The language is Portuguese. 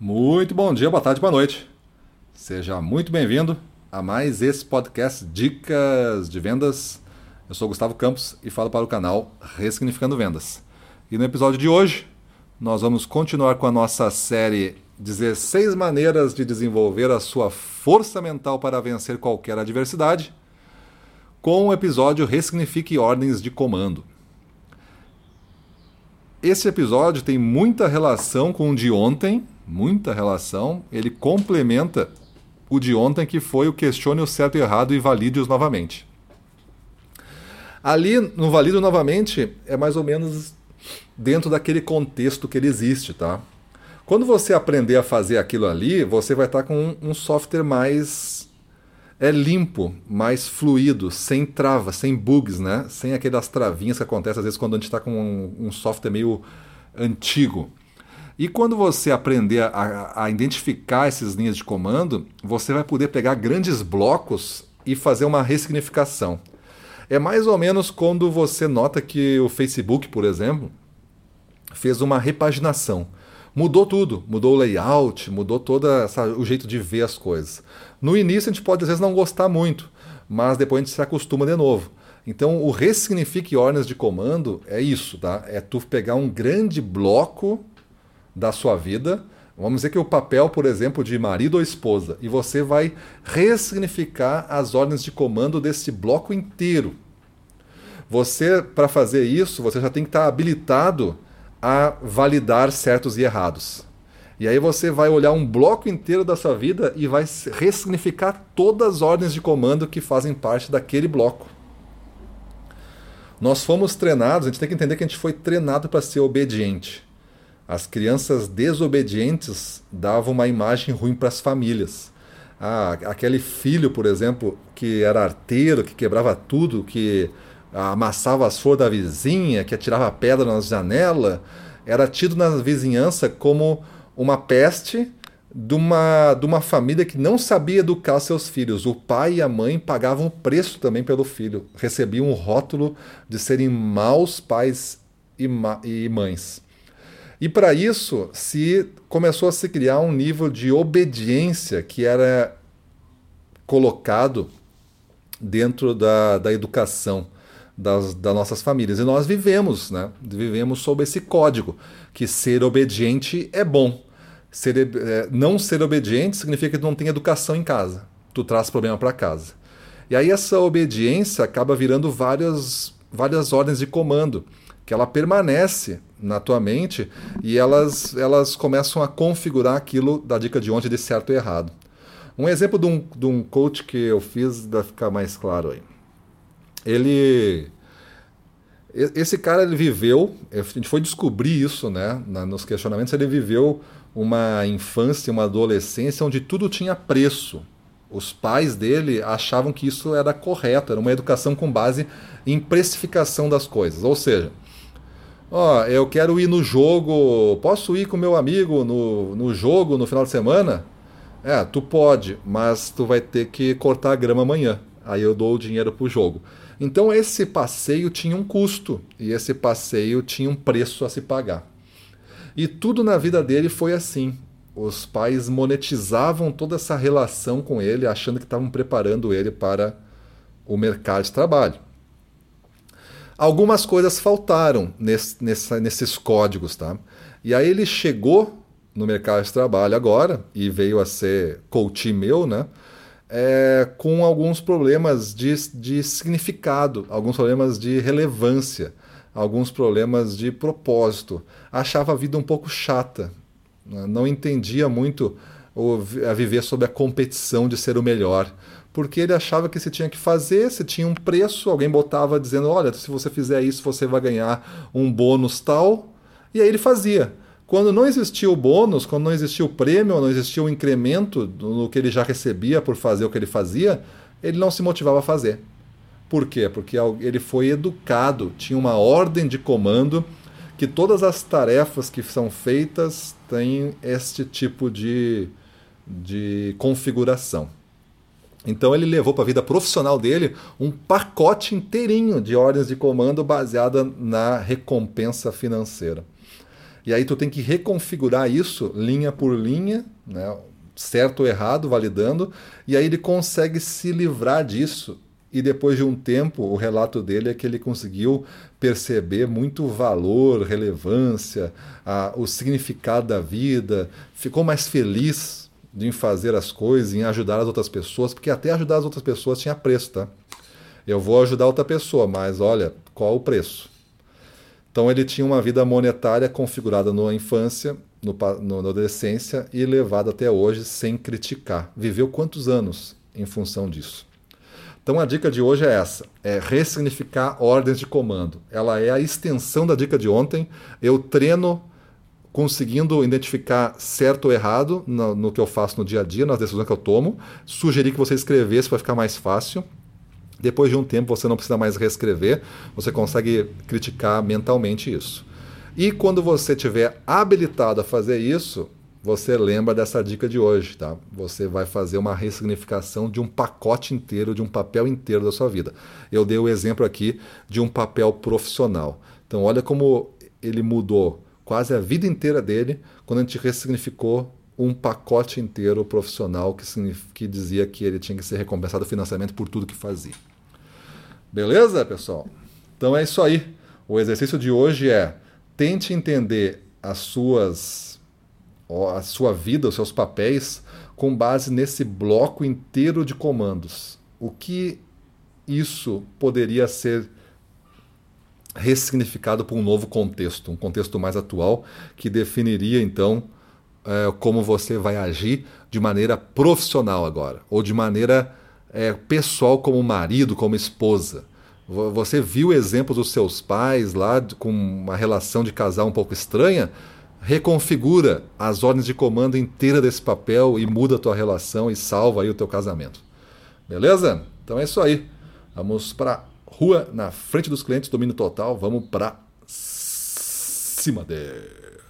Muito bom dia, boa tarde, boa noite. Seja muito bem-vindo a mais esse podcast Dicas de Vendas. Eu sou Gustavo Campos e falo para o canal Ressignificando Vendas. E no episódio de hoje, nós vamos continuar com a nossa série 16 maneiras de desenvolver a sua força mental para vencer qualquer adversidade, com o episódio Ressignifique Ordens de Comando. Esse episódio tem muita relação com o de ontem, muita relação. Ele complementa o de ontem, que foi o questione o certo e errado e valide-os novamente. Ali, no valido novamente, é mais ou menos dentro daquele contexto que ele existe, tá? Quando você aprender a fazer aquilo ali, você vai estar com um software mais é limpo, mais fluido, sem travas, sem bugs, né? Sem aquelas travinhas que acontecem às vezes quando a gente está com um, um software meio antigo. E quando você aprender a, a identificar essas linhas de comando, você vai poder pegar grandes blocos e fazer uma ressignificação. É mais ou menos quando você nota que o Facebook, por exemplo, fez uma repaginação. Mudou tudo, mudou o layout, mudou todo o jeito de ver as coisas. No início a gente pode às vezes não gostar muito, mas depois a gente se acostuma de novo. Então o ressignifique ordens de comando é isso, tá? É tu pegar um grande bloco da sua vida. Vamos dizer que o papel, por exemplo, de marido ou esposa, e você vai ressignificar as ordens de comando desse bloco inteiro. Você, para fazer isso, você já tem que estar habilitado a validar certos e errados. E aí você vai olhar um bloco inteiro da sua vida e vai ressignificar todas as ordens de comando que fazem parte daquele bloco. Nós fomos treinados, a gente tem que entender que a gente foi treinado para ser obediente. As crianças desobedientes davam uma imagem ruim para as famílias. Ah, aquele filho, por exemplo, que era arteiro, que quebrava tudo, que amassava as flores da vizinha, que atirava pedra na janela, era tido na vizinhança como uma peste de uma, de uma família que não sabia educar seus filhos. O pai e a mãe pagavam o preço também pelo filho, recebiam um rótulo de serem maus pais e, ma e mães. E para isso se começou a se criar um nível de obediência que era colocado dentro da, da educação das, das nossas famílias. E nós vivemos, né? Vivemos sob esse código, que ser obediente é bom. Ser, é, não ser obediente significa que tu não tem educação em casa. Tu traz problema para casa. E aí essa obediência acaba virando várias, várias ordens de comando, que ela permanece na tua mente e elas, elas começam a configurar aquilo da dica de ontem de certo e errado. Um exemplo de um, de um coach que eu fiz vai ficar mais claro aí. Ele. Esse cara ele viveu, a gente foi descobrir isso né, nos questionamentos, ele viveu uma infância, uma adolescência onde tudo tinha preço. Os pais dele achavam que isso era correto, era uma educação com base em precificação das coisas. Ou seja, Ó, eu quero ir no jogo, posso ir com meu amigo no, no jogo no final de semana? É, tu pode, mas tu vai ter que cortar a grama amanhã. Aí eu dou o dinheiro pro jogo. Então esse passeio tinha um custo e esse passeio tinha um preço a se pagar. E tudo na vida dele foi assim. Os pais monetizavam toda essa relação com ele, achando que estavam preparando ele para o mercado de trabalho. Algumas coisas faltaram nesse, nessa, nesses códigos, tá? E aí ele chegou no mercado de trabalho agora e veio a ser coach meu, né? É, com alguns problemas de, de significado, alguns problemas de relevância, alguns problemas de propósito. Achava a vida um pouco chata, né? não entendia muito a viver sob a competição de ser o melhor porque ele achava que se tinha que fazer, se tinha um preço, alguém botava dizendo: olha, se você fizer isso, você vai ganhar um bônus tal. E aí ele fazia. Quando não existia o bônus, quando não existia o prêmio, não existia o incremento no que ele já recebia por fazer o que ele fazia, ele não se motivava a fazer. Por quê? Porque ele foi educado, tinha uma ordem de comando que todas as tarefas que são feitas têm este tipo de, de configuração. Então ele levou para a vida profissional dele um pacote inteirinho de ordens de comando baseada na recompensa financeira. E aí tu tem que reconfigurar isso linha por linha, né? certo ou errado, validando, e aí ele consegue se livrar disso. E depois de um tempo, o relato dele é que ele conseguiu perceber muito valor, relevância, a, o significado da vida, ficou mais feliz em fazer as coisas, em ajudar as outras pessoas, porque até ajudar as outras pessoas tinha preço, tá? Eu vou ajudar outra pessoa, mas olha, qual o preço? Então ele tinha uma vida monetária configurada na infância, no, no, na adolescência e levada até hoje sem criticar. Viveu quantos anos em função disso? Então a dica de hoje é essa: é ressignificar ordens de comando. Ela é a extensão da dica de ontem. Eu treino conseguindo identificar certo ou errado no, no que eu faço no dia a dia, nas decisões que eu tomo. Sugeri que você escrevesse para ficar mais fácil. Depois de um tempo você não precisa mais reescrever, você consegue criticar mentalmente isso. E quando você tiver habilitado a fazer isso, você lembra dessa dica de hoje, tá? Você vai fazer uma ressignificação de um pacote inteiro, de um papel inteiro da sua vida. Eu dei o exemplo aqui de um papel profissional. Então, olha como ele mudou quase a vida inteira dele quando a gente ressignificou um pacote inteiro profissional que, que dizia que ele tinha que ser recompensado financeiramente por tudo que fazia. Beleza, pessoal? Então é isso aí. O exercício de hoje é tente entender as suas a sua vida, os seus papéis com base nesse bloco inteiro de comandos. O que isso poderia ser ressignificado por um novo contexto, um contexto mais atual que definiria então é, como você vai agir de maneira profissional agora, ou de maneira é, pessoal como marido, como esposa. Você viu exemplos dos seus pais lá com uma relação de casal um pouco estranha? Reconfigura as ordens de comando inteira desse papel e muda a tua relação e salva aí o teu casamento. Beleza? Então é isso aí. Vamos para rua na frente dos clientes, domínio total. Vamos para cima deles.